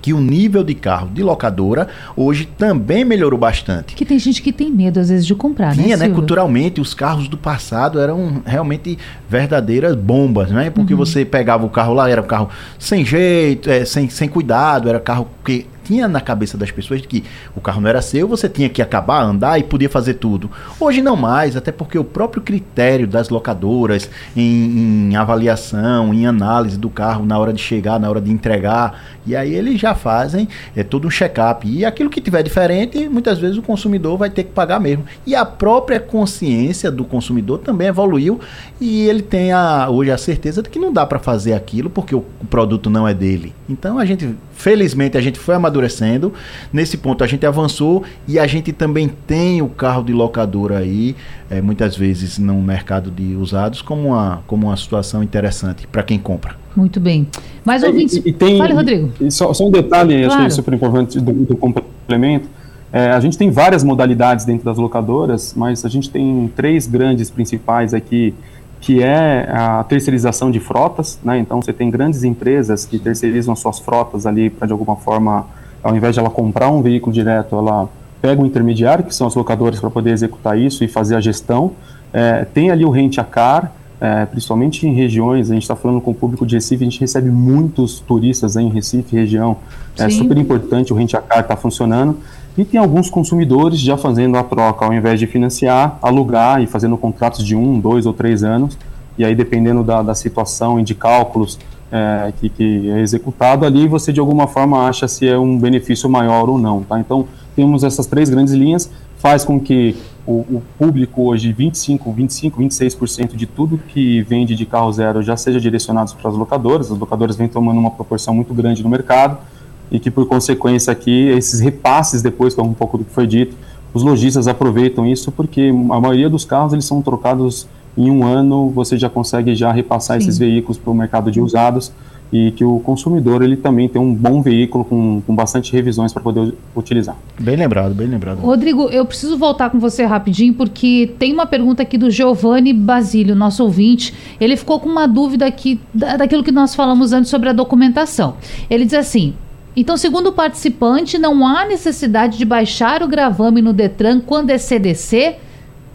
que o nível de carro de locadora hoje também melhorou bastante. Que tem gente que tem medo às vezes de comprar, Tinha, né? né? Culturalmente, os carros do passado eram realmente verdadeiras bombas, né? Porque uhum. você pegava o carro lá, era um carro sem jeito, é, sem, sem cuidado, era carro que tinha na cabeça das pessoas que o carro não era seu, você tinha que acabar, andar e podia fazer tudo. Hoje não mais, até porque o próprio critério das locadoras em, em avaliação, em análise do carro na hora de chegar, na hora de entregar, e aí eles já fazem é todo um check-up. E aquilo que tiver diferente, muitas vezes o consumidor vai ter que pagar mesmo. E a própria consciência do consumidor também evoluiu e ele tem a, hoje a certeza de que não dá para fazer aquilo porque o, o produto não é dele. Então a gente, felizmente, a gente foi amadurecendo. Nesse ponto a gente avançou e a gente também tem o carro de locadora aí, é, muitas vezes no mercado de usados, como uma, como uma situação interessante para quem compra. Muito bem. Mais ouvintes. E, e tem, Fale, Rodrigo. E, só, só, um detalhe, claro. acho que é super importante do, do complemento. É, a gente tem várias modalidades dentro das locadoras, mas a gente tem três grandes principais aqui que é a terceirização de frotas, né? Então você tem grandes empresas que terceirizam suas frotas ali para de alguma forma, ao invés de ela comprar um veículo direto, ela pega um intermediário, que são as locadoras, para poder executar isso e fazer a gestão. É, tem ali o rent a car, é, principalmente em regiões, a gente está falando com o público de Recife, a gente recebe muitos turistas em Recife, região. É Sim. super importante o rent a car estar tá funcionando. E tem alguns consumidores já fazendo a troca, ao invés de financiar, alugar e fazendo contratos de um, dois ou três anos. E aí, dependendo da, da situação e de cálculos é, que, que, é executado ali, você de alguma forma acha se é um benefício maior ou não. Tá? Então, temos essas três grandes linhas, faz com que o, o público hoje, 25, 25, 26% de tudo que vende de carro zero já seja direcionado para as locadoras. As locadoras vêm tomando uma proporção muito grande no mercado e que por consequência aqui esses repasses depois, que é um pouco do que foi dito, os lojistas aproveitam isso porque a maioria dos carros eles são trocados em um ano, você já consegue já repassar Sim. esses veículos para o mercado de usados e que o consumidor ele também tem um bom veículo com, com bastante revisões para poder utilizar. Bem lembrado, bem lembrado. Rodrigo, eu preciso voltar com você rapidinho porque tem uma pergunta aqui do Giovanni Basílio, nosso ouvinte. Ele ficou com uma dúvida aqui daquilo que nós falamos antes sobre a documentação. Ele diz assim: então, segundo o participante, não há necessidade de baixar o gravame no Detran quando é CDC?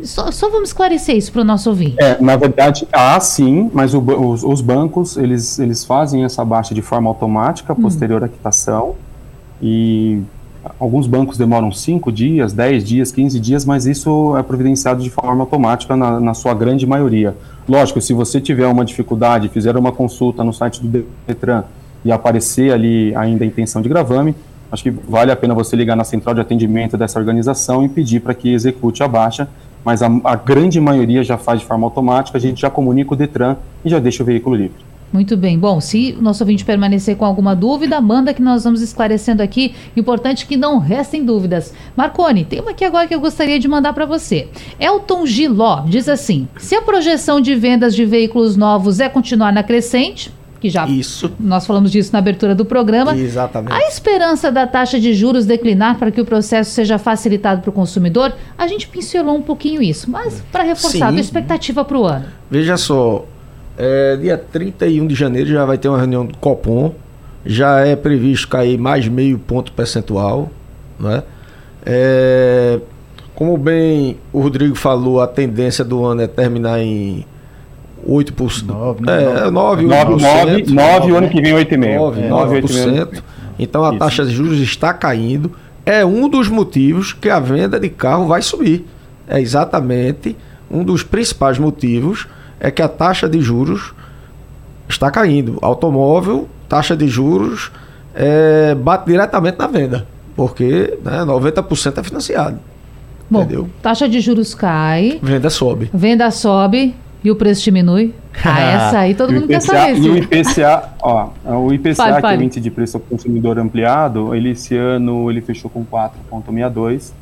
Só, só vamos esclarecer isso para o nosso ouvinte. É, na verdade, há sim, mas o, os, os, bancos, eles, eles fazem essa baixa de forma automática, hum. posterior à quitação, e alguns bancos demoram 5 dias, 10 dias, 15 dias, mas isso é providenciado de forma automática na, na sua grande maioria. Lógico, se você tiver uma dificuldade, fizer uma consulta no site do Detran e aparecer ali ainda a intenção de gravame, acho que vale a pena você ligar na central de atendimento dessa organização e pedir para que execute a baixa mas a, a, grande maioria já faz de forma automática, a gente já comunica o Detran e já deixa o veículo livre. Muito bem. Bom, se o nosso ouvinte permanecer com alguma dúvida, manda que nós vamos esclarecendo aqui. Importante que não restem dúvidas. Marcone, tem uma aqui agora que eu gostaria de mandar para você. Elton Giló diz assim: se a projeção de vendas de veículos novos é continuar na crescente, que já Isso. nós falamos disso na abertura do programa. Exatamente. A esperança da taxa de juros declinar para que o processo seja facilitado para o consumidor, a gente pincelou um pouquinho isso, mas para reforçar Sim. a expectativa para o ano. Veja só, é, dia 31 de janeiro já vai ter uma reunião do Copom, já é previsto cair mais meio ponto percentual, né? É, como bem o Rodrigo falou, a tendência do ano é terminar em 8%. 9, é, 9, 9, 9, 9, o ano que vem 8,5%. 9, é, 9, 9%. Então a Isso. taxa de juros está caindo. É um dos motivos que a venda de carro vai subir. É exatamente um dos principais motivos é que a taxa de juros está caindo. Automóvel, taxa de juros é, bate diretamente na venda, porque né, 90% é financiado. Bom, entendeu? taxa de juros cai. Venda sobe. Venda sobe. E o preço diminui? Ah, essa aí todo mundo IPCA, quer saber. E o IPCA, ó, o IPCA, fale, que é o índice de preço ao consumidor ampliado, ele esse ano ele fechou com 4,62.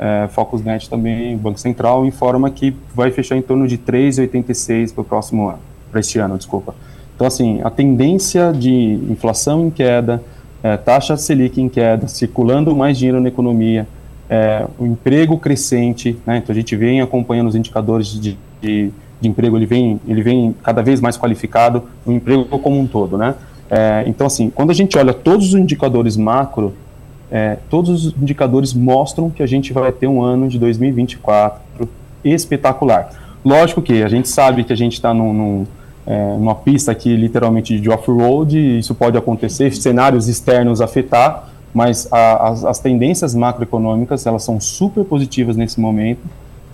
É, Focusnet também, Banco Central, informa que vai fechar em torno de 3,86 para o próximo ano, para este ano, desculpa. Então, assim, a tendência de inflação em queda, é, taxa Selic em queda, circulando mais dinheiro na economia, é, o emprego crescente, né? então a gente vem acompanhando os indicadores de, de de emprego ele vem, ele vem cada vez mais qualificado, o emprego como um todo, né? É, então, assim, quando a gente olha todos os indicadores macro, é, todos os indicadores mostram que a gente vai ter um ano de 2024 espetacular. Lógico que a gente sabe que a gente está num, num, é, numa pista aqui literalmente de off-road, isso pode acontecer, cenários externos afetar, mas a, as, as tendências macroeconômicas elas são super positivas nesse momento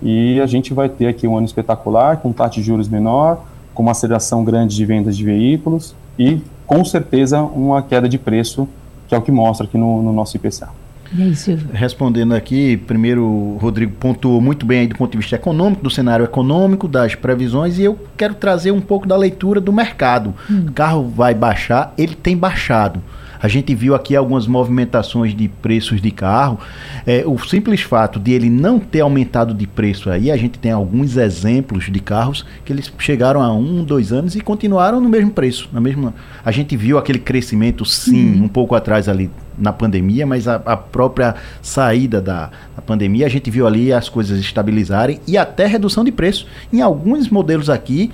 e a gente vai ter aqui um ano espetacular, com taxa de juros menor, com uma aceleração grande de vendas de veículos e, com certeza, uma queda de preço, que é o que mostra aqui no, no nosso IPCA. Aí, Respondendo aqui, primeiro o Rodrigo pontuou muito bem aí do ponto de vista econômico, do cenário econômico, das previsões, e eu quero trazer um pouco da leitura do mercado. Hum. O carro vai baixar, ele tem baixado. A gente viu aqui algumas movimentações de preços de carro. É, o simples fato de ele não ter aumentado de preço aí, a gente tem alguns exemplos de carros que eles chegaram a um, dois anos e continuaram no mesmo preço. Na mesma, a gente viu aquele crescimento, sim, uhum. um pouco atrás ali na pandemia, mas a, a própria saída da, da, pandemia, a gente viu ali as coisas estabilizarem e até redução de preço. Em alguns modelos aqui,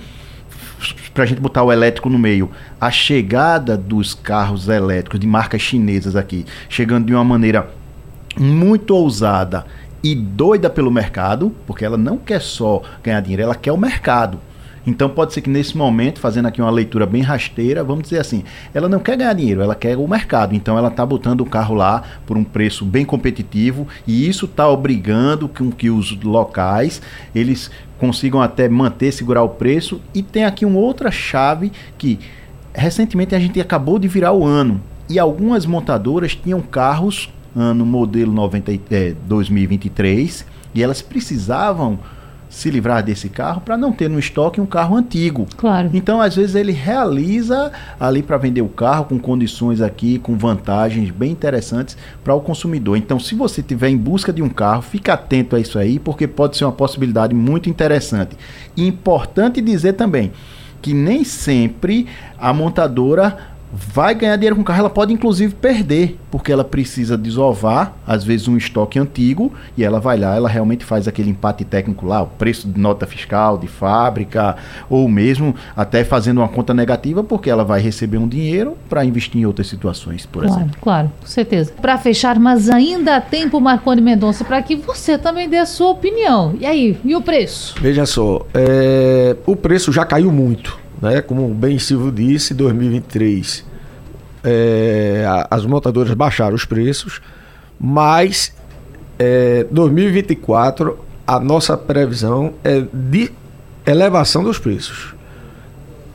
para a gente botar o elétrico no meio, a chegada dos carros elétricos de marcas chinesas aqui, chegando de uma maneira muito ousada e doida pelo mercado, porque ela não quer só ganhar dinheiro, ela quer o mercado. Então pode ser que nesse momento, fazendo aqui uma leitura bem rasteira, vamos dizer assim, ela não quer ganhar dinheiro, ela quer o mercado. Então ela está botando o carro lá por um preço bem competitivo e isso está obrigando com que os locais eles consigam até manter, segurar o preço. E tem aqui uma outra chave que recentemente a gente acabou de virar o ano e algumas montadoras tinham carros ano modelo 90, é, 2023 e elas precisavam se livrar desse carro para não ter no estoque um carro antigo. Claro. Então, às vezes, ele realiza ali para vender o carro com condições aqui, com vantagens bem interessantes para o consumidor. Então, se você estiver em busca de um carro, fique atento a isso aí, porque pode ser uma possibilidade muito interessante. E importante dizer também que nem sempre a montadora vai ganhar dinheiro com o carro, ela pode inclusive perder, porque ela precisa desovar, às vezes, um estoque antigo, e ela vai lá, ela realmente faz aquele empate técnico lá, o preço de nota fiscal, de fábrica, ou mesmo até fazendo uma conta negativa, porque ela vai receber um dinheiro para investir em outras situações, por claro, exemplo. Claro, com certeza. Para fechar, mas ainda há tempo, Marconi Mendonça, para que você também dê a sua opinião. E aí, e o preço? Veja só, é, o preço já caiu muito né? Como bem Silvio disse, 2023 é, as montadoras baixaram os preços, mas é, 2024 a nossa previsão é de elevação dos preços.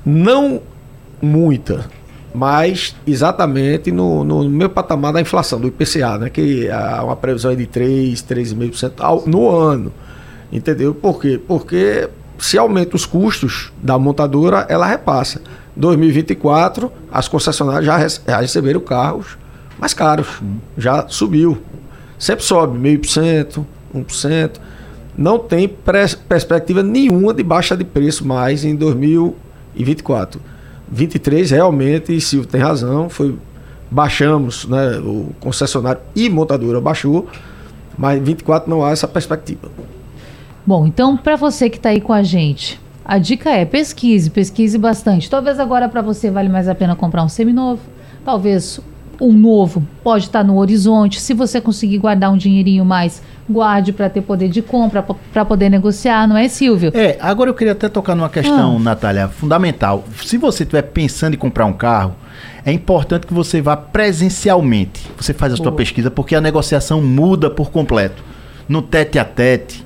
Não muita, mas exatamente no, no meu patamar da inflação, do IPCA, né? que há uma previsão é de 3, 3,5% no ano. Entendeu? Por quê? Porque se aumenta os custos da montadora, ela repassa. 2024, as concessionárias já, já receberam carros mais caros, já subiu. Sempre sobe, meio por cento, 1%. Não tem perspectiva nenhuma de baixa de preço mais em 2024. 23 realmente, Silvio tem razão, foi baixamos, né, o concessionário e montadora baixou, mas 24 não há essa perspectiva. Bom, então para você que está aí com a gente, a dica é pesquise, pesquise bastante. Talvez agora para você vale mais a pena comprar um seminovo, talvez um novo pode estar tá no horizonte. Se você conseguir guardar um dinheirinho mais, guarde para ter poder de compra, para poder negociar, não é, Silvio? É, agora eu queria até tocar numa questão, ah. Natália, fundamental. Se você estiver pensando em comprar um carro, é importante que você vá presencialmente. Você faz a Boa. sua pesquisa, porque a negociação muda por completo. No tete a tete,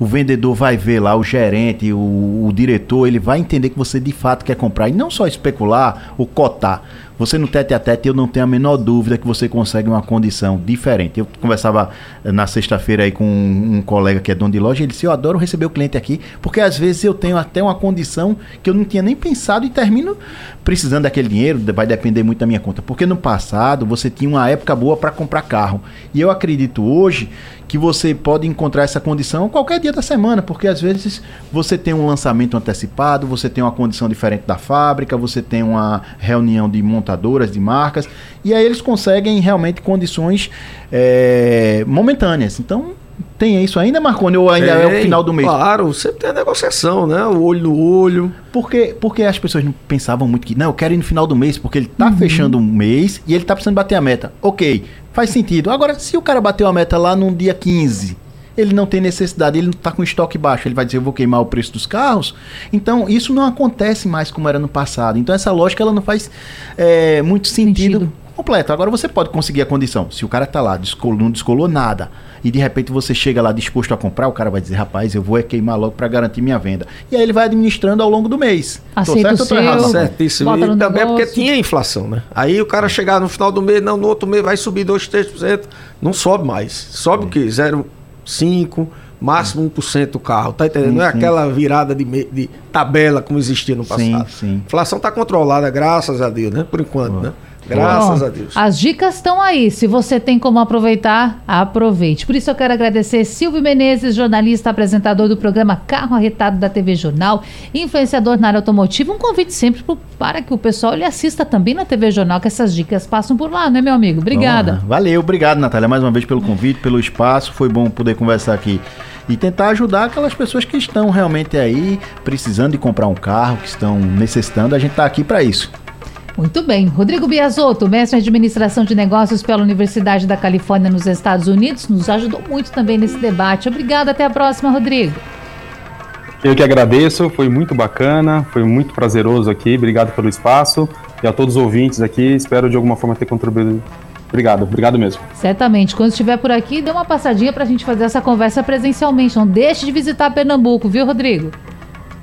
o vendedor vai ver lá, o gerente, o, o, diretor, ele vai entender que você de fato quer comprar e não só especular ou cotar. Você no tete a tete, eu não tenho a menor dúvida que você consegue uma condição diferente. Eu conversava eh, na sexta-feira aí com um, um, colega que é dono de loja, ele disse: Eu adoro receber o cliente aqui, porque às vezes eu tenho até uma condição que eu não tinha nem pensado e termino precisando daquele dinheiro, vai depender muito da minha conta. Porque no passado você tinha uma época boa para comprar carro. E eu acredito hoje que você pode encontrar essa condição qualquer dia da semana, porque às vezes você tem um lançamento antecipado, você tem uma condição diferente da fábrica, você tem uma reunião de montadoras, de marcas, e aí eles conseguem realmente condições é, momentâneas. Então, tem isso ainda, Marconi, ou ainda tem, é o final do mês? Claro, sempre tem a negociação, né? O olho no olho. Porque, porque as pessoas não pensavam muito que, não, eu quero ir no final do mês, porque ele tá uhum. fechando um mês e ele tá precisando bater a meta. Ok, faz sentido. Agora, se o cara bateu a meta lá no dia 15, ele não tem necessidade, ele não está com estoque baixo, ele vai dizer, eu vou queimar o preço dos carros. Então, isso não acontece mais como era no passado. Então, essa lógica ela não faz é, muito sentido, sentido, completo. Agora, você pode conseguir a condição. Se o cara está lá, descolou, não descolou nada, e de repente você chega lá disposto a comprar, o cara vai dizer, rapaz, eu vou é queimar logo para garantir minha venda. E aí ele vai administrando ao longo do mês. Aceita tô certo ou tô errado? Certíssimo. E também é porque tinha inflação, né? Aí o cara chegar no final do mês, não, no outro mês vai subir 2, 3%, não sobe mais. Sobe é. o quê? 0,5%. Máximo 1% do carro, tá entendendo? Sim, não é sim. aquela virada de, de, tabela como existia no passado. Sim, sim. A inflação está controlada, graças a Deus, né? Por enquanto, Boa. né? Graças Bom, a Deus. As dicas estão aí. Se você tem como aproveitar, aproveite. Por isso eu quero agradecer Silvio Menezes, jornalista, apresentador do programa Carro Arretado da TV Jornal, influenciador na área automotiva. Um convite sempre para que o pessoal lhe assista também na TV Jornal, que essas dicas passam por lá, né, meu amigo? Obrigada. Valeu, obrigado, Natália, mais uma vez pelo convite, pelo espaço. Foi bom poder conversar aqui e tentar ajudar aquelas pessoas que estão realmente aí precisando de comprar um carro, que estão necessitando. A gente está aqui para isso. Muito bem. Rodrigo Biasotto, mestre em administração de negócios pela Universidade da Califórnia nos Estados Unidos, nos ajudou muito também nesse debate. Obrigado, até a próxima, Rodrigo. Eu que agradeço, foi muito bacana, foi muito prazeroso aqui. Obrigado pelo espaço e a todos os ouvintes aqui. Espero de alguma forma ter contribuído. Obrigado, obrigado mesmo. Certamente. Quando estiver por aqui, dê uma passadinha para a gente fazer essa conversa presencialmente. Não deixe de visitar Pernambuco, viu, Rodrigo?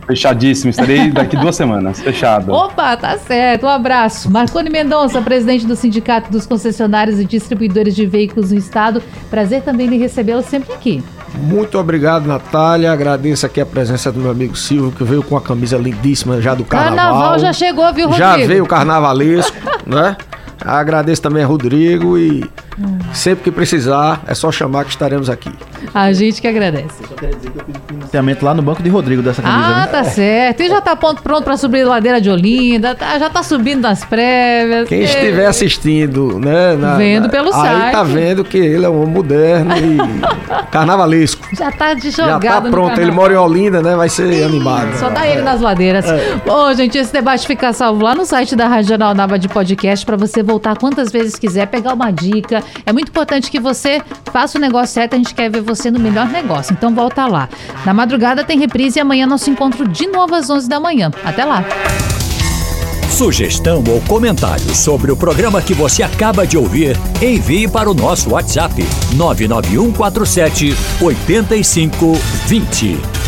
Fechadíssimo, estarei daqui duas semanas. Fechado. Opa, tá certo. Um abraço. Marconi Mendonça, presidente do Sindicato dos Concessionários e Distribuidores de Veículos no Estado. Prazer também lhe recebê-lo sempre aqui. Muito obrigado, Natália. Agradeço aqui a presença do meu amigo Silvio, que veio com a camisa lindíssima já do carnaval. Carnaval já chegou, viu, Rodrigo? Já veio o carnavalesco, né? Agradeço também a Rodrigo e Hum. Sempre que precisar, é só chamar que estaremos aqui. A gente que agradece. Eu só queria dizer que eu fiz financiamento lá no banco de Rodrigo dessa camisa. Ah, né? tá certo. E já tá pronto, pronto para subir a ladeira de Olinda, tá, já tá subindo nas prévias. Quem estiver assistindo, né? Na, vendo na, pelo aí site. Aí tá vendo que ele é um homem moderno e carnavalesco. Já tá de jogado Já tá pronto. Ele mora em Olinda, né? Vai ser animado. Só tá ele nas ladeiras. É. Bom, gente, esse debate fica salvo lá no site da Rádio Jornal Nava de Podcast para você voltar quantas vezes quiser, pegar uma dica. É muito importante que você faça o negócio certo. A gente quer ver você no melhor negócio. Então volta lá. Na madrugada tem reprise e amanhã nosso encontro de novo às 11 da manhã. Até lá. Sugestão ou comentário sobre o programa que você acaba de ouvir, envie para o nosso WhatsApp 99147 8520.